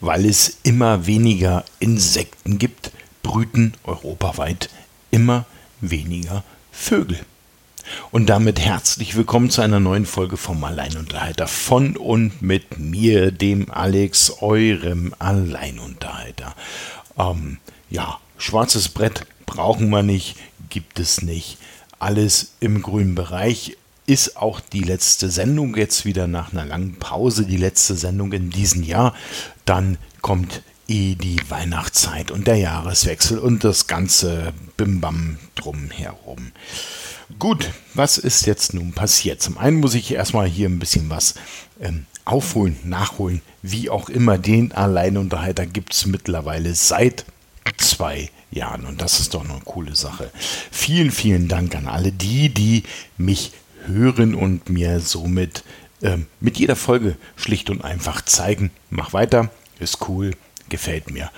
weil es immer weniger Insekten gibt, brüten europaweit immer weniger Vögel. Und damit herzlich willkommen zu einer neuen Folge vom Alleinunterhalter von und mit mir, dem Alex, eurem Alleinunterhalter. Ähm, ja, schwarzes Brett brauchen wir nicht, gibt es nicht. Alles im grünen Bereich ist auch die letzte Sendung jetzt wieder nach einer langen Pause, die letzte Sendung in diesem Jahr. Dann kommt eh die Weihnachtszeit und der Jahreswechsel und das ganze Bimbam drumherum. Gut, was ist jetzt nun passiert? Zum einen muss ich erstmal hier ein bisschen was ähm, aufholen, nachholen, wie auch immer. Den Alleinunterhalter gibt es mittlerweile seit zwei Jahren und das ist doch eine coole Sache. Vielen, vielen Dank an alle die, die mich hören und mir somit ähm, mit jeder Folge schlicht und einfach zeigen, mach weiter, ist cool, gefällt mir.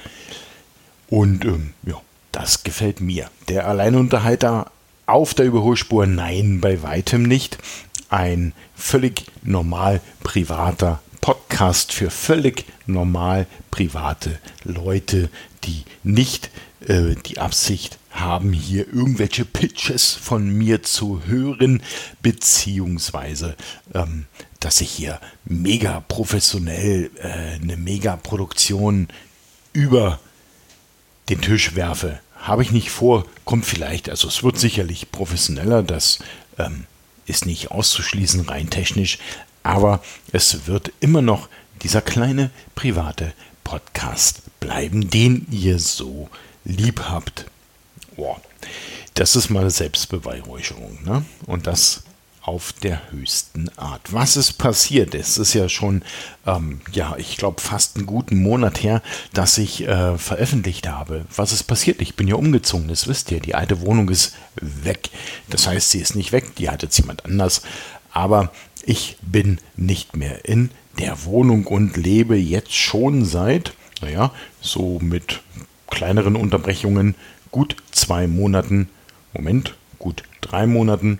Und ähm, ja, das gefällt mir. Der Alleinunterhalter auf der Überholspur, nein, bei weitem nicht. Ein völlig normal privater Podcast für völlig normal private Leute, die nicht äh, die Absicht haben, hier irgendwelche Pitches von mir zu hören, beziehungsweise, ähm, dass ich hier mega professionell äh, eine mega Produktion über den Tisch werfe. Habe ich nicht vor, kommt vielleicht, also es wird sicherlich professioneller, das ähm, ist nicht auszuschließen, rein technisch, aber es wird immer noch dieser kleine private Podcast bleiben, den ihr so lieb habt. Boah, das ist mal Selbstbeweihräucherung. Ne? Und das auf der höchsten Art. Was ist passiert? Es ist ja schon, ähm, ja, ich glaube, fast einen guten Monat her, dass ich äh, veröffentlicht habe. Was ist passiert? Ich bin ja umgezogen, das wisst ihr. Die alte Wohnung ist weg. Das heißt, sie ist nicht weg, die hat jetzt jemand anders. Aber ich bin nicht mehr in der Wohnung und lebe jetzt schon seit, naja, so mit kleineren Unterbrechungen gut zwei Monaten, Moment, gut drei Monaten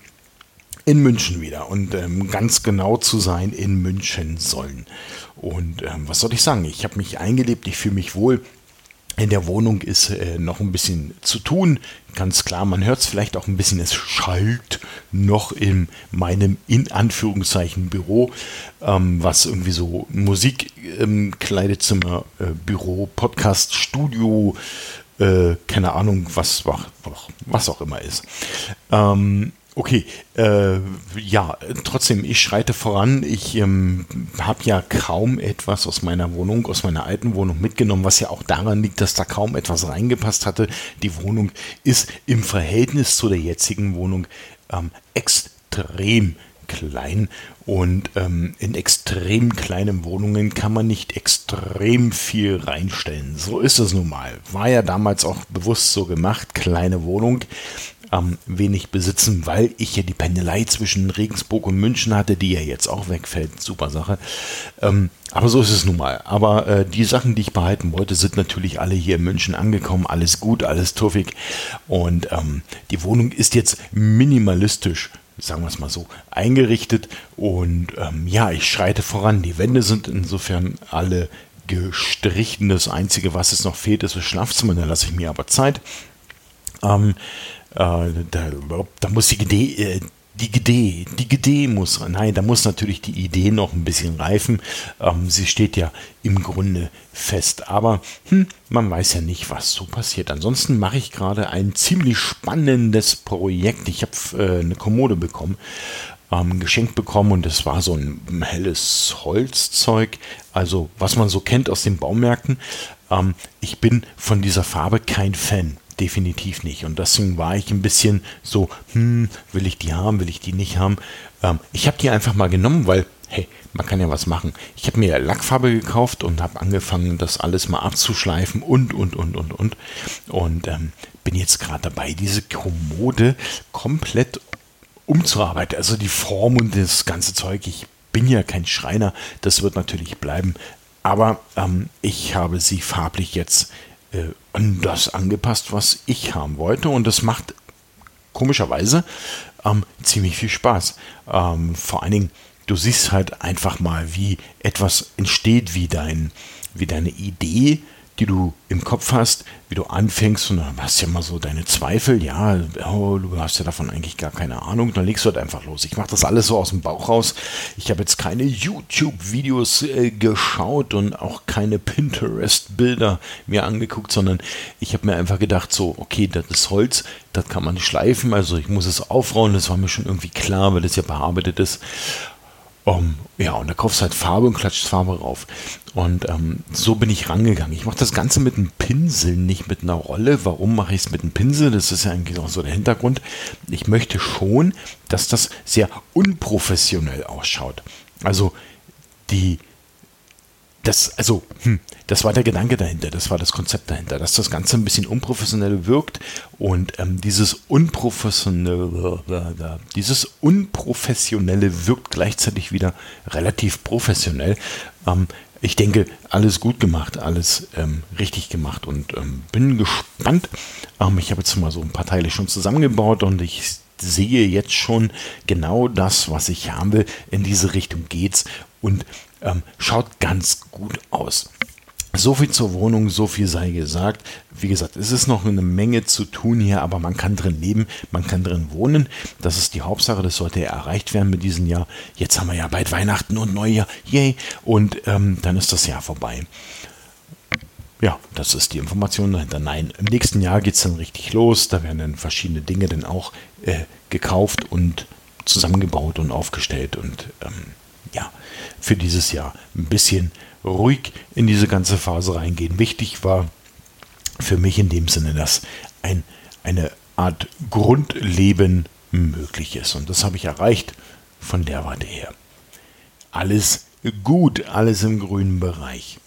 in München wieder und ähm, ganz genau zu sein in München sollen. Und ähm, was soll ich sagen? Ich habe mich eingelebt, ich fühle mich wohl. In der Wohnung ist äh, noch ein bisschen zu tun. Ganz klar, man hört es vielleicht auch ein bisschen, es schallt noch in meinem in Anführungszeichen Büro, ähm, was irgendwie so Musik, ähm, Kleidezimmer, äh, Büro, Podcast, Studio, äh, keine Ahnung, was, was auch immer ist. Ähm, Okay, äh, ja, trotzdem, ich schreite voran. Ich ähm, habe ja kaum etwas aus meiner Wohnung, aus meiner alten Wohnung mitgenommen, was ja auch daran liegt, dass da kaum etwas reingepasst hatte. Die Wohnung ist im Verhältnis zu der jetzigen Wohnung ähm, extrem klein und ähm, in extrem kleinen Wohnungen kann man nicht extrem viel reinstellen. So ist es nun mal. War ja damals auch bewusst so gemacht, kleine Wohnung ähm, wenig besitzen, weil ich ja die Pendelei zwischen Regensburg und München hatte, die ja jetzt auch wegfällt. Super Sache. Ähm, aber so ist es nun mal. Aber äh, die Sachen, die ich behalten wollte, sind natürlich alle hier in München angekommen. Alles gut, alles tuffig. Und ähm, die Wohnung ist jetzt minimalistisch sagen wir es mal so, eingerichtet. Und ähm, ja, ich schreite voran. Die Wände sind insofern alle gestrichen. Das Einzige, was es noch fehlt, ist das Schlafzimmer. Da lasse ich mir aber Zeit. Ähm, äh, da, da, muss die Idee, äh, die Idee, die Idee muss, nein, da muss natürlich die Idee noch ein bisschen reifen. Ähm, sie steht ja im Grunde fest, aber hm, man weiß ja nicht, was so passiert. Ansonsten mache ich gerade ein ziemlich spannendes Projekt. Ich habe äh, eine Kommode bekommen, ähm, geschenkt bekommen und es war so ein helles Holzzeug, also was man so kennt aus den Baumärkten. Ähm, ich bin von dieser Farbe kein Fan definitiv nicht. Und deswegen war ich ein bisschen so, hm, will ich die haben, will ich die nicht haben. Ähm, ich habe die einfach mal genommen, weil, hey, man kann ja was machen. Ich habe mir Lackfarbe gekauft und habe angefangen, das alles mal abzuschleifen und, und, und, und, und. Und ähm, bin jetzt gerade dabei, diese Kommode komplett umzuarbeiten. Also die Form und das ganze Zeug. Ich bin ja kein Schreiner, das wird natürlich bleiben. Aber ähm, ich habe sie farblich jetzt an das angepasst, was ich haben wollte. Und das macht komischerweise ähm, ziemlich viel Spaß. Ähm, vor allen Dingen, du siehst halt einfach mal, wie etwas entsteht, wie dein wie deine Idee die du im Kopf hast, wie du anfängst und dann hast du ja mal so deine Zweifel, ja, oh, du hast ja davon eigentlich gar keine Ahnung, dann legst du halt einfach los. Ich mache das alles so aus dem Bauch raus. Ich habe jetzt keine YouTube-Videos äh, geschaut und auch keine Pinterest-Bilder mir angeguckt, sondern ich habe mir einfach gedacht, so, okay, das ist Holz, das kann man schleifen, also ich muss es aufrauen, das war mir schon irgendwie klar, weil das ja bearbeitet ist. Um, ja, und da kaufst du halt Farbe und klatscht Farbe rauf. Und ähm, so bin ich rangegangen. Ich mache das Ganze mit einem Pinsel, nicht mit einer Rolle. Warum mache ich es mit einem Pinsel? Das ist ja eigentlich auch so der Hintergrund. Ich möchte schon, dass das sehr unprofessionell ausschaut. Also die das, also, hm, das war der Gedanke dahinter, das war das Konzept dahinter, dass das Ganze ein bisschen unprofessionell wirkt und ähm, dieses unprofessionelle, dieses unprofessionelle wirkt gleichzeitig wieder relativ professionell. Ähm, ich denke, alles gut gemacht, alles ähm, richtig gemacht und ähm, bin gespannt. Ähm, ich habe jetzt mal so ein paar Teile schon zusammengebaut und ich sehe jetzt schon genau das, was ich haben will. In diese Richtung geht's und ähm, schaut ganz gut aus. So viel zur Wohnung, so viel sei gesagt. Wie gesagt, es ist noch eine Menge zu tun hier, aber man kann drin leben, man kann drin wohnen. Das ist die Hauptsache, das sollte ja erreicht werden mit diesem Jahr. Jetzt haben wir ja bald Weihnachten und Neujahr, yay! Und ähm, dann ist das Jahr vorbei. Ja, das ist die Information dahinter. Nein, im nächsten Jahr geht es dann richtig los. Da werden dann verschiedene Dinge dann auch äh, gekauft und zusammengebaut und aufgestellt und ähm, ja, für dieses Jahr ein bisschen ruhig in diese ganze Phase reingehen. Wichtig war für mich in dem Sinne, dass ein, eine Art Grundleben möglich ist. Und das habe ich erreicht von der Warte her. Alles gut, alles im grünen Bereich.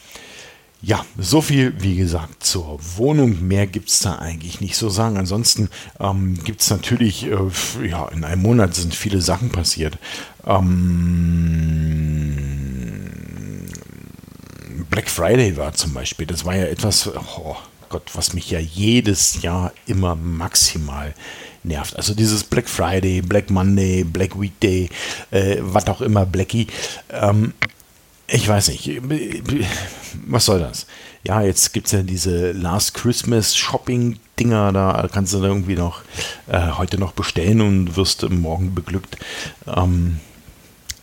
Ja, so viel, wie gesagt, zur Wohnung. Mehr gibt es da eigentlich nicht so sagen. Ansonsten ähm, gibt es natürlich, äh, ja, in einem Monat sind viele Sachen passiert. Ähm, Black Friday war zum Beispiel, das war ja etwas, oh Gott, was mich ja jedes Jahr immer maximal nervt. Also dieses Black Friday, Black Monday, Black Weekday, äh, was auch immer, Blackie. Ähm, ich weiß nicht, was soll das? Ja, jetzt gibt es ja diese Last Christmas Shopping Dinger, da kannst du da irgendwie noch äh, heute noch bestellen und wirst morgen beglückt. Ähm,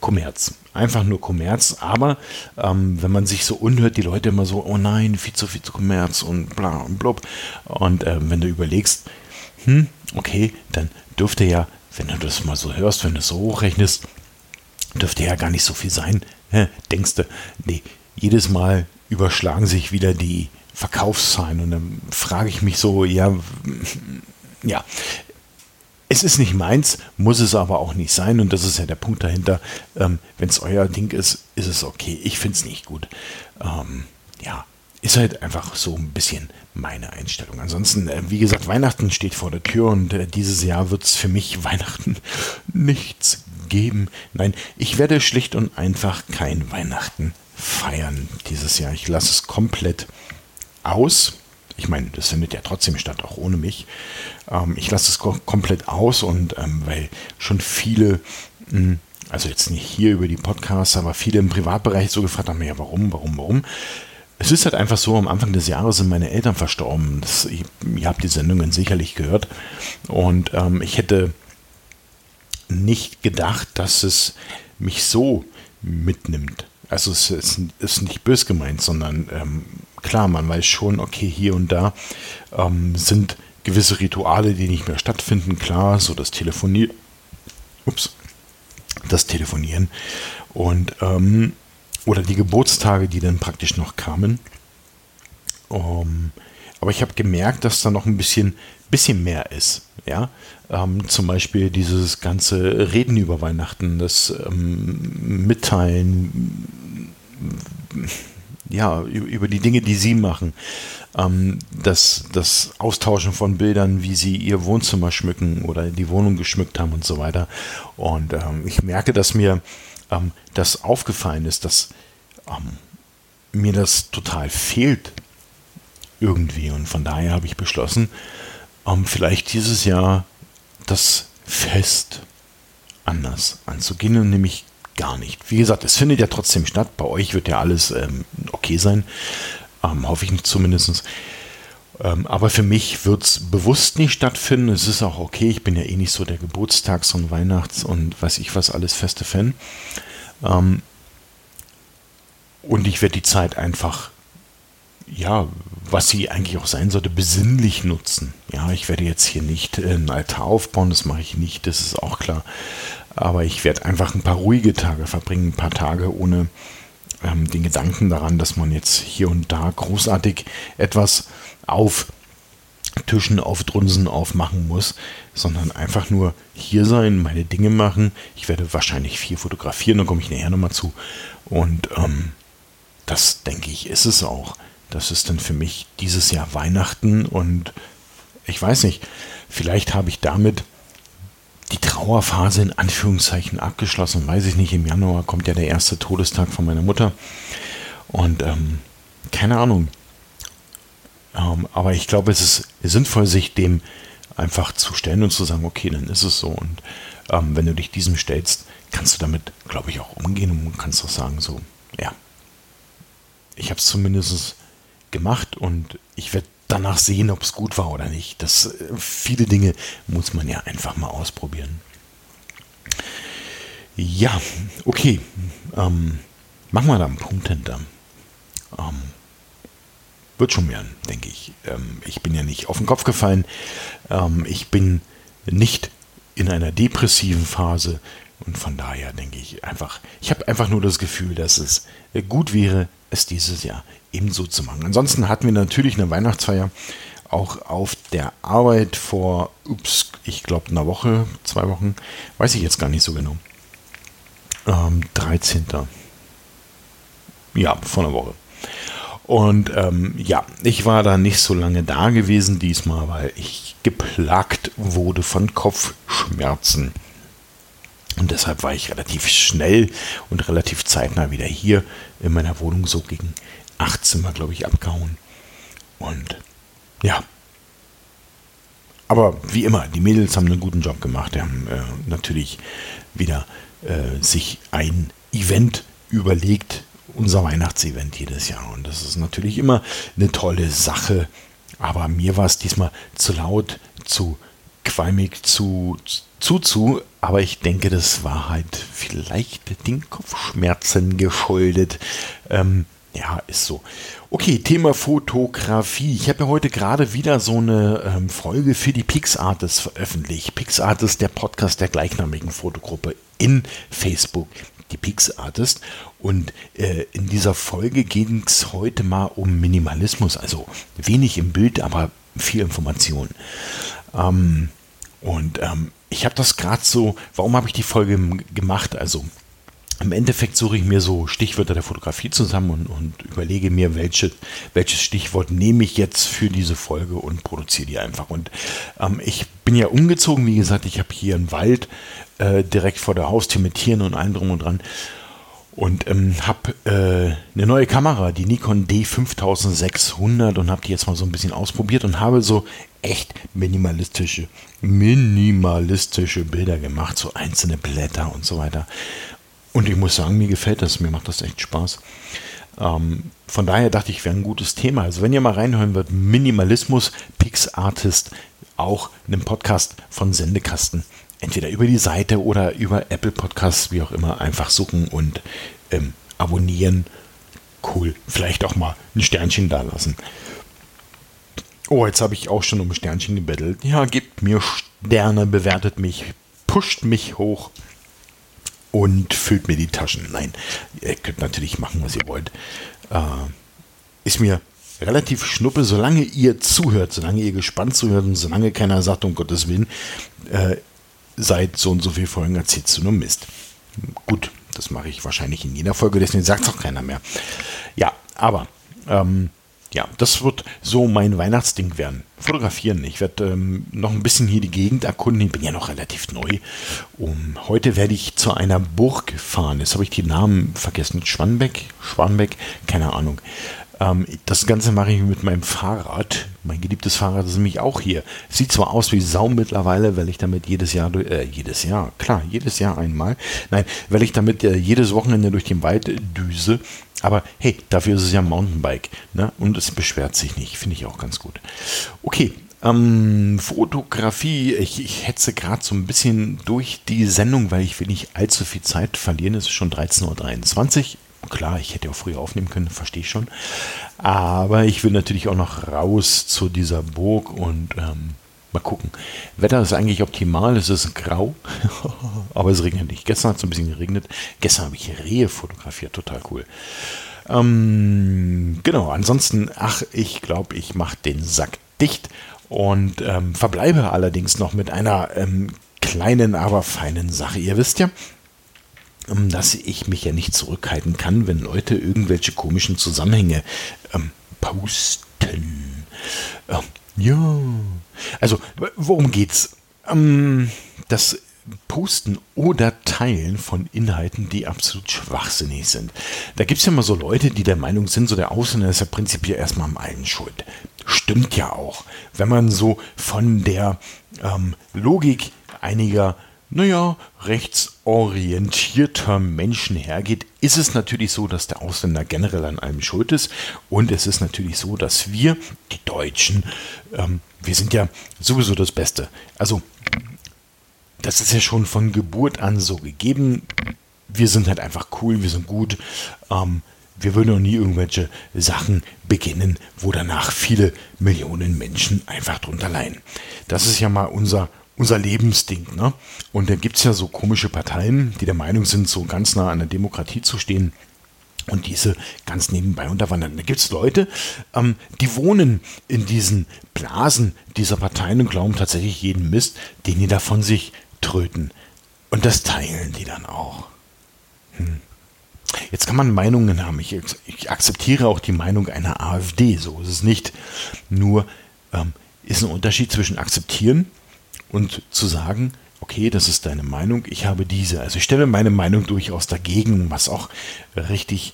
Kommerz. Einfach nur Kommerz. Aber ähm, wenn man sich so unhört, die Leute immer so, oh nein, viel zu viel zu Kommerz und bla und blub. Und äh, wenn du überlegst, hm, okay, dann dürfte ja, wenn du das mal so hörst, wenn du es so hochrechnest, dürfte ja gar nicht so viel sein. Hä, denkst du, nee, jedes Mal überschlagen sich wieder die Verkaufszahlen und dann frage ich mich so, ja, ja, es ist nicht meins, muss es aber auch nicht sein und das ist ja der Punkt dahinter. Ähm, Wenn es euer Ding ist, ist es okay. Ich finde es nicht gut. Ähm, ja, ist halt einfach so ein bisschen meine Einstellung. Ansonsten, äh, wie gesagt, Weihnachten steht vor der Tür und äh, dieses Jahr wird es für mich Weihnachten nichts geben. Nein, ich werde schlicht und einfach kein Weihnachten feiern dieses Jahr. Ich lasse es komplett aus. Ich meine, das findet ja trotzdem statt, auch ohne mich. Ähm, ich lasse es komplett aus und ähm, weil schon viele, mh, hm, also jetzt nicht hier über die Podcasts, aber viele im Privatbereich so gefragt haben, ja, warum, warum, warum? Es ist halt einfach so, am Anfang des Jahres sind meine Eltern verstorben. Das, ich, ihr habt die Sendungen sicherlich gehört. Und ähm, ich hätte nicht gedacht, dass es mich so mitnimmt. Also es ist, ist nicht bös gemeint, sondern ähm, klar, man weiß schon, okay, hier und da ähm, sind gewisse Rituale, die nicht mehr stattfinden, klar, so das Telefonieren, ups, das Telefonieren und ähm, oder die Geburtstage, die dann praktisch noch kamen. Um, ähm, aber ich habe gemerkt, dass da noch ein bisschen, bisschen mehr ist. Ja, ähm, zum Beispiel dieses ganze Reden über Weihnachten, das ähm, Mitteilen, ja, über die Dinge, die sie machen. Ähm, das, das Austauschen von Bildern, wie sie ihr Wohnzimmer schmücken oder die Wohnung geschmückt haben und so weiter. Und ähm, ich merke, dass mir ähm, das aufgefallen ist, dass ähm, mir das total fehlt irgendwie. Und von daher habe ich beschlossen, ähm, vielleicht dieses Jahr das Fest anders anzugehen und nämlich gar nicht. Wie gesagt, es findet ja trotzdem statt. Bei euch wird ja alles ähm, okay sein. Ähm, hoffe ich zumindest. Ähm, aber für mich wird es bewusst nicht stattfinden. Es ist auch okay. Ich bin ja eh nicht so der Geburtstags- und Weihnachts- und weiß ich was alles feste Fan. Ähm, und ich werde die Zeit einfach, ja, was sie eigentlich auch sein sollte, besinnlich nutzen. Ja, ich werde jetzt hier nicht äh, einen Altar aufbauen, das mache ich nicht, das ist auch klar. Aber ich werde einfach ein paar ruhige Tage verbringen, ein paar Tage ohne ähm, den Gedanken daran, dass man jetzt hier und da großartig etwas auf Tischen aufdrunsen aufmachen muss, sondern einfach nur hier sein, meine Dinge machen. Ich werde wahrscheinlich viel fotografieren, da komme ich nachher nochmal zu. Und ähm, das denke ich, ist es auch. Das ist dann für mich dieses Jahr Weihnachten und ich weiß nicht, vielleicht habe ich damit die Trauerphase in Anführungszeichen abgeschlossen. Weiß ich nicht, im Januar kommt ja der erste Todestag von meiner Mutter. Und ähm, keine Ahnung. Ähm, aber ich glaube, es ist sinnvoll, sich dem einfach zu stellen und zu sagen, okay, dann ist es so. Und ähm, wenn du dich diesem stellst, kannst du damit, glaube ich, auch umgehen und kannst auch sagen, so, ja, ich habe es zumindest gemacht und ich werde danach sehen, ob es gut war oder nicht. Das, äh, viele Dinge muss man ja einfach mal ausprobieren. Ja, okay. Ähm, machen wir da einen Punkt hinter. Ähm, wird schon werden, denke ich. Ähm, ich bin ja nicht auf den Kopf gefallen. Ähm, ich bin nicht in einer depressiven Phase. Und von daher denke ich einfach, ich habe einfach nur das Gefühl, dass es gut wäre, es dieses Jahr ebenso zu machen. Ansonsten hatten wir natürlich eine Weihnachtsfeier auch auf der Arbeit vor, ups, ich glaube einer Woche, zwei Wochen, weiß ich jetzt gar nicht so genau. Ähm, 13. Ja, vor einer Woche. Und ähm, ja, ich war da nicht so lange da gewesen diesmal, weil ich geplagt wurde von Kopfschmerzen. Und deshalb war ich relativ schnell und relativ zeitnah wieder hier in meiner Wohnung, so gegen 18 Mal, glaube ich, abgehauen. Und ja. Aber wie immer, die Mädels haben einen guten Job gemacht. Die haben äh, natürlich wieder äh, sich ein Event überlegt, unser Weihnachtsevent jedes Jahr. Und das ist natürlich immer eine tolle Sache. Aber mir war es diesmal zu laut, zu qualmig, zu, zu, zu. Aber ich denke, das war halt vielleicht den Kopfschmerzen geschuldet. Ähm, ja, ist so. Okay, Thema Fotografie. Ich habe ja heute gerade wieder so eine ähm, Folge für die PixArtist veröffentlicht. PixArtist, der Podcast der gleichnamigen Fotogruppe in Facebook, die PixArtist. Und äh, in dieser Folge ging es heute mal um Minimalismus. Also wenig im Bild, aber viel Information. Ähm, und ähm, ich habe das gerade so, warum habe ich die Folge gemacht? Also im Endeffekt suche ich mir so Stichwörter der Fotografie zusammen und, und überlege mir, welche, welches Stichwort nehme ich jetzt für diese Folge und produziere die einfach. Und ähm, ich bin ja umgezogen, wie gesagt, ich habe hier einen Wald äh, direkt vor der Haustür mit Tieren und allem drum und dran. Und ähm, habe äh, eine neue Kamera, die Nikon D5600 und habe die jetzt mal so ein bisschen ausprobiert und habe so echt minimalistische, minimalistische Bilder gemacht, so einzelne Blätter und so weiter. Und ich muss sagen, mir gefällt das, mir macht das echt Spaß. Ähm, von daher dachte ich, wäre ein gutes Thema. Also wenn ihr mal reinhören wird, Minimalismus, PixArtist, auch einen Podcast von Sendekasten. Entweder über die Seite oder über Apple Podcasts, wie auch immer, einfach suchen und ähm, abonnieren. Cool. Vielleicht auch mal ein Sternchen da lassen. Oh, jetzt habe ich auch schon um Sternchen gebettelt. Ja, gebt mir Sterne, bewertet mich, pusht mich hoch und füllt mir die Taschen. Nein, ihr könnt natürlich machen, was ihr wollt. Äh, ist mir relativ schnuppe, solange ihr zuhört, solange ihr gespannt zuhört und solange keiner sagt, um Gottes Willen, äh, seit so und so viel Folgen erzählst du nur Mist. Gut, das mache ich wahrscheinlich in jeder Folge, deswegen sagt es auch keiner mehr. Ja, aber ähm, ja, das wird so mein Weihnachtsding werden. Fotografieren. Ich werde ähm, noch ein bisschen hier die Gegend erkunden. Ich bin ja noch relativ neu. Um, heute werde ich zu einer Burg fahren. Jetzt habe ich die Namen vergessen. Schwanbeck? Schwanbeck? Keine Ahnung. Ähm, das Ganze mache ich mit meinem Fahrrad. Mein geliebtes Fahrrad ist nämlich auch hier. Sieht zwar aus wie Sau mittlerweile, weil ich damit jedes Jahr, äh, jedes Jahr, klar, jedes Jahr einmal. Nein, weil ich damit äh, jedes Wochenende durch den Wald düse. Aber hey, dafür ist es ja Mountainbike. Ne? Und es beschwert sich nicht. Finde ich auch ganz gut. Okay, ähm, Fotografie, ich, ich hetze gerade so ein durch die Sendung, weil ich will nicht allzu viel Zeit verlieren. Es ist schon 13.23 Uhr. Klar, ich hätte auch früher aufnehmen können, verstehe ich schon. Aber ich will natürlich auch noch raus zu dieser Burg und ähm, mal gucken. Wetter ist eigentlich optimal, es ist grau, aber es regnet nicht. Gestern hat es ein bisschen geregnet. Gestern habe ich Rehe fotografiert, total cool. Ähm, genau, ansonsten, ach, ich glaube, ich mache den Sack dicht und ähm, verbleibe allerdings noch mit einer ähm, kleinen, aber feinen Sache. Ihr wisst ja, dass ich mich ja nicht zurückhalten kann, wenn Leute irgendwelche komischen Zusammenhänge ähm, posten. Ähm, ja, also worum geht's? Ähm, das Posten oder Teilen von Inhalten, die absolut schwachsinnig sind. Da gibt es ja immer so Leute, die der Meinung sind, so der Ausländer ist ja prinzipiell erstmal am allen schuld. Stimmt ja auch. Wenn man so von der ähm, Logik einiger naja, rechtsorientierter Menschen hergeht, ist es natürlich so, dass der Ausländer generell an allem schuld ist. Und es ist natürlich so, dass wir, die Deutschen, ähm, wir sind ja sowieso das Beste. Also, das ist ja schon von Geburt an so gegeben. Wir sind halt einfach cool, wir sind gut. Ähm, wir würden noch nie irgendwelche Sachen beginnen, wo danach viele Millionen Menschen einfach drunter leiden. Das ist ja mal unser unser Lebensding. Ne? Und da gibt es ja so komische Parteien, die der Meinung sind, so ganz nah an der Demokratie zu stehen und diese ganz nebenbei unterwandern. Da gibt es Leute, ähm, die wohnen in diesen Blasen dieser Parteien und glauben tatsächlich jeden Mist, den die da von sich tröten. Und das teilen die dann auch. Hm. Jetzt kann man Meinungen haben. Ich, ich, akzeptiere auch die Meinung einer AfD. So ist es nicht. Nur ähm, ist ein Unterschied zwischen akzeptieren und zu sagen, okay, das ist deine Meinung, ich habe diese. Also ich stelle meine Meinung durchaus dagegen, was auch richtig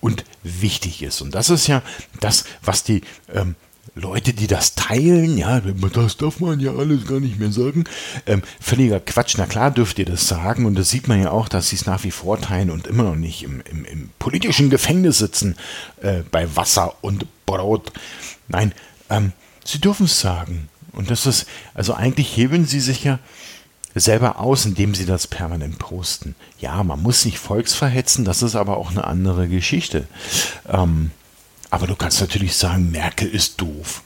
und wichtig ist. Und das ist ja das, was die ähm, Leute, die das teilen, ja, das darf man ja alles gar nicht mehr sagen. Ähm, völliger Quatsch. Na klar dürft ihr das sagen und das sieht man ja auch, dass sie es nach wie vor teilen und immer noch nicht im, im, im politischen Gefängnis sitzen äh, bei Wasser und Brot. Nein, ähm, sie dürfen es sagen. Und das ist, also eigentlich hebeln sie sich ja selber aus, indem sie das permanent posten. Ja, man muss nicht volksverhetzen, das ist aber auch eine andere Geschichte. Ähm, aber du kannst natürlich sagen, Merkel ist doof.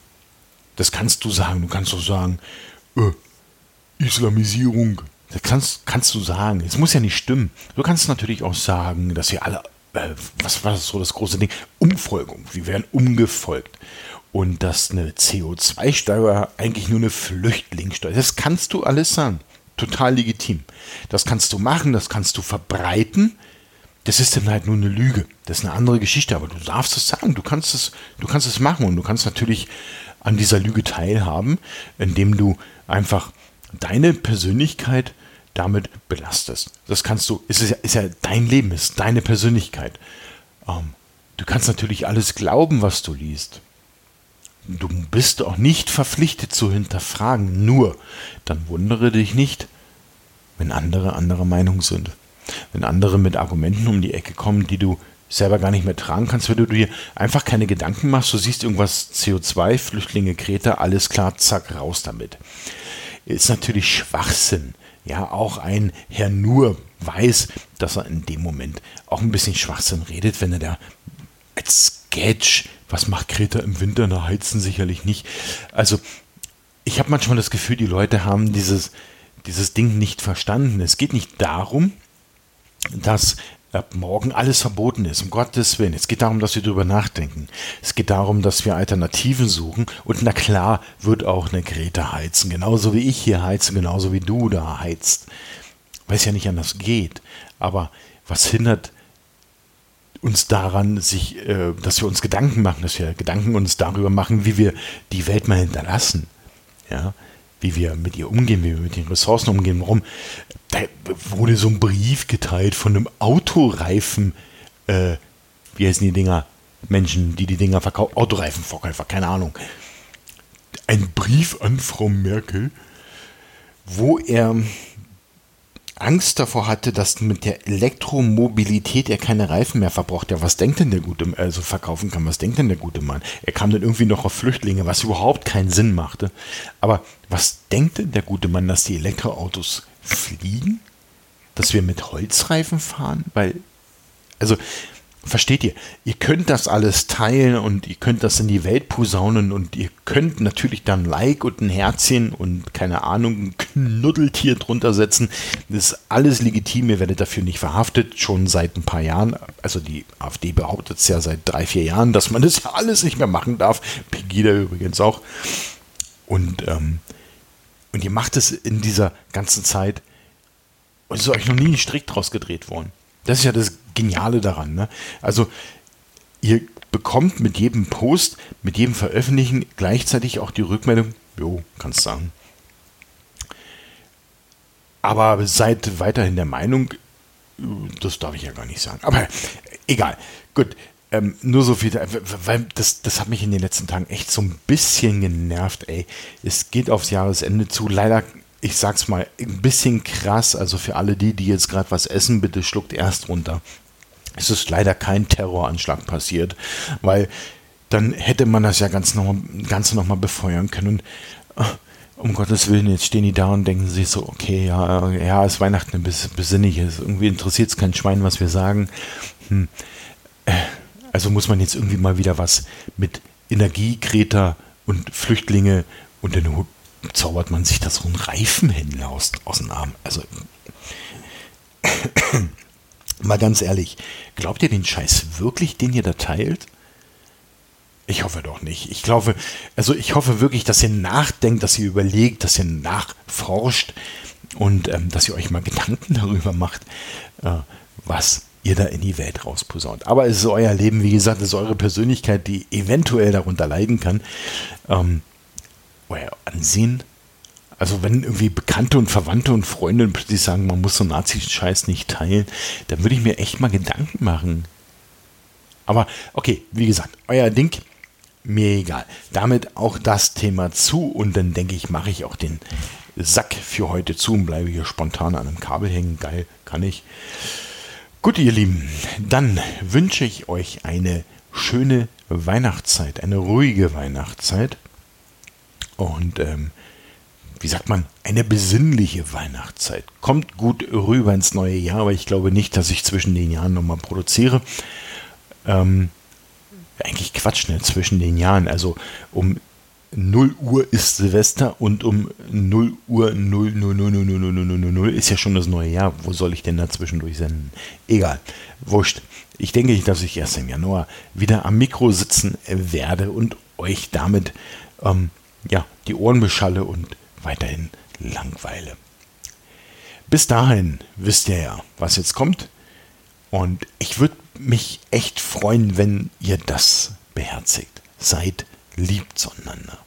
Das kannst du sagen. Du kannst auch sagen, äh, Islamisierung. Das kannst, kannst du sagen. Es muss ja nicht stimmen. Du kannst natürlich auch sagen, dass wir alle, äh, was war das so das große Ding? Umfolgung. Wir werden umgefolgt und dass eine CO2-Steuer eigentlich nur eine Flüchtlingssteuer ist. Das kannst du alles sagen. Total legitim. Das kannst du machen, das kannst du verbreiten. Das ist dann halt nur eine Lüge. Das ist eine andere Geschichte, aber du darfst es sagen. Du kannst es, du kannst es machen und du kannst natürlich an dieser Lüge teilhaben, indem du einfach deine Persönlichkeit damit belastest. Das kannst du, ist, ja, ist ja dein Leben, ist deine Persönlichkeit. Ähm, du kannst natürlich alles glauben, was du liest du bist auch nicht verpflichtet zu hinterfragen, nur dann wundere dich nicht, wenn andere anderer Meinung sind. Wenn andere mit Argumenten um die Ecke kommen, die du selber gar nicht mehr tragen kannst, wenn du dir einfach keine Gedanken machst, du siehst irgendwas CO2, Flüchtlinge, Kreta, alles klar, zack, raus damit. Ist natürlich Schwachsinn. Ja, auch ein Herr Nur weiß, dass er in dem Moment auch ein bisschen Schwachsinn redet, wenn er da als Sketch was macht Kreta im Winter? Na, heizen sicherlich nicht. Also, ich habe manchmal das Gefühl, die Leute haben dieses, dieses Ding nicht verstanden. Es geht nicht darum, dass ab morgen alles verboten ist, um Gottes Willen. Es geht darum, dass wir darüber nachdenken. Es geht darum, dass wir Alternativen suchen. Und na klar wird auch eine Greta heizen. Genauso wie ich hier heize, genauso wie du da heizt. Weil es ja nicht anders geht. Aber was hindert uns daran, sich, äh, dass wir uns Gedanken machen, dass wir Gedanken uns darüber machen, wie wir die Welt mal hinterlassen. Ja, wie wir mit ihr umgehen, wie wir mit den Ressourcen umgehen. Warum? Da wurde so ein Brief geteilt von einem Autoreifen, äh, wie heißen die Dinger? Menschen, die die Dinger verkaufen, Autoreifenverkäufer, keine Ahnung. ein Brief an Frau Merkel, wo er Angst davor hatte, dass mit der Elektromobilität er keine Reifen mehr verbraucht. Ja, was denkt denn der gute, also verkaufen kann, was denkt denn der gute Mann? Er kam dann irgendwie noch auf Flüchtlinge, was überhaupt keinen Sinn machte. Aber was denkt denn der gute Mann, dass die Elektroautos fliegen? Dass wir mit Holzreifen fahren? Weil, also, Versteht ihr? Ihr könnt das alles teilen und ihr könnt das in die Welt posaunen und ihr könnt natürlich dann Like und ein Herzchen und keine Ahnung, ein Knuddeltier drunter setzen. Das ist alles legitim, ihr werdet dafür nicht verhaftet, schon seit ein paar Jahren. Also die AfD behauptet es ja seit drei, vier Jahren, dass man das ja alles nicht mehr machen darf. Pegida übrigens auch. Und, ähm, und ihr macht es in dieser ganzen Zeit und es ist euch noch nie ein Strick draus gedreht worden. Das ist ja das Geniale daran. Ne? Also ihr bekommt mit jedem Post, mit jedem Veröffentlichen gleichzeitig auch die Rückmeldung, jo, kannst sagen. Aber seid weiterhin der Meinung, das darf ich ja gar nicht sagen. Aber egal. Gut. Ähm, nur so viel, weil das, das hat mich in den letzten Tagen echt so ein bisschen genervt, ey. Es geht aufs Jahresende zu. Leider ich sag's mal, ein bisschen krass. Also für alle die, die jetzt gerade was essen, bitte schluckt erst runter. Es ist leider kein Terroranschlag passiert, weil dann hätte man das ja ganz noch, Ganze nochmal befeuern können. Und, äh, um Gottes Willen, jetzt stehen die da und denken sich so, okay, ja, ja, ist Weihnachten ein bisschen besinnig, ist irgendwie interessiert es kein Schwein, was wir sagen. Hm. Äh, also muss man jetzt irgendwie mal wieder was mit Energiekreter und Flüchtlinge und den Hut zaubert man sich da so einen Reifenhändler aus, aus dem Arm. Also, mal ganz ehrlich, glaubt ihr den Scheiß wirklich, den ihr da teilt? Ich hoffe doch nicht. Ich glaube, also ich hoffe wirklich, dass ihr nachdenkt, dass ihr überlegt, dass ihr nachforscht und ähm, dass ihr euch mal Gedanken darüber macht, äh, was ihr da in die Welt rausposaunt. Aber es ist euer Leben, wie gesagt, es ist eure Persönlichkeit, die eventuell darunter leiden kann. Ähm, euer Ansehen. Also wenn irgendwie Bekannte und Verwandte und Freunde plötzlich sagen, man muss so Nazi-Scheiß nicht teilen, dann würde ich mir echt mal Gedanken machen. Aber okay, wie gesagt, euer Ding, mir egal. Damit auch das Thema zu und dann denke ich, mache ich auch den Sack für heute zu und bleibe hier spontan an einem Kabel hängen. Geil, kann ich. Gut, ihr Lieben, dann wünsche ich euch eine schöne Weihnachtszeit, eine ruhige Weihnachtszeit. Und ähm, wie sagt man, eine besinnliche Weihnachtszeit. Kommt gut rüber ins neue Jahr, aber ich glaube nicht, dass ich zwischen den Jahren nochmal produziere. Ähm, eigentlich Quatsch, ne? Zwischen den Jahren. Also um 0 Uhr ist Silvester und um 0 Uhr 0, 0, 0, 0, 0, 0, 0, 0, 0 ist ja schon das neue Jahr. Wo soll ich denn da zwischendurch senden? Egal, wurscht. Ich denke, dass ich erst im Januar wieder am Mikro sitzen werde und euch damit ähm, ja, die Ohren beschalle und weiterhin langweile. Bis dahin wisst ihr ja, was jetzt kommt. Und ich würde mich echt freuen, wenn ihr das beherzigt. Seid lieb zueinander.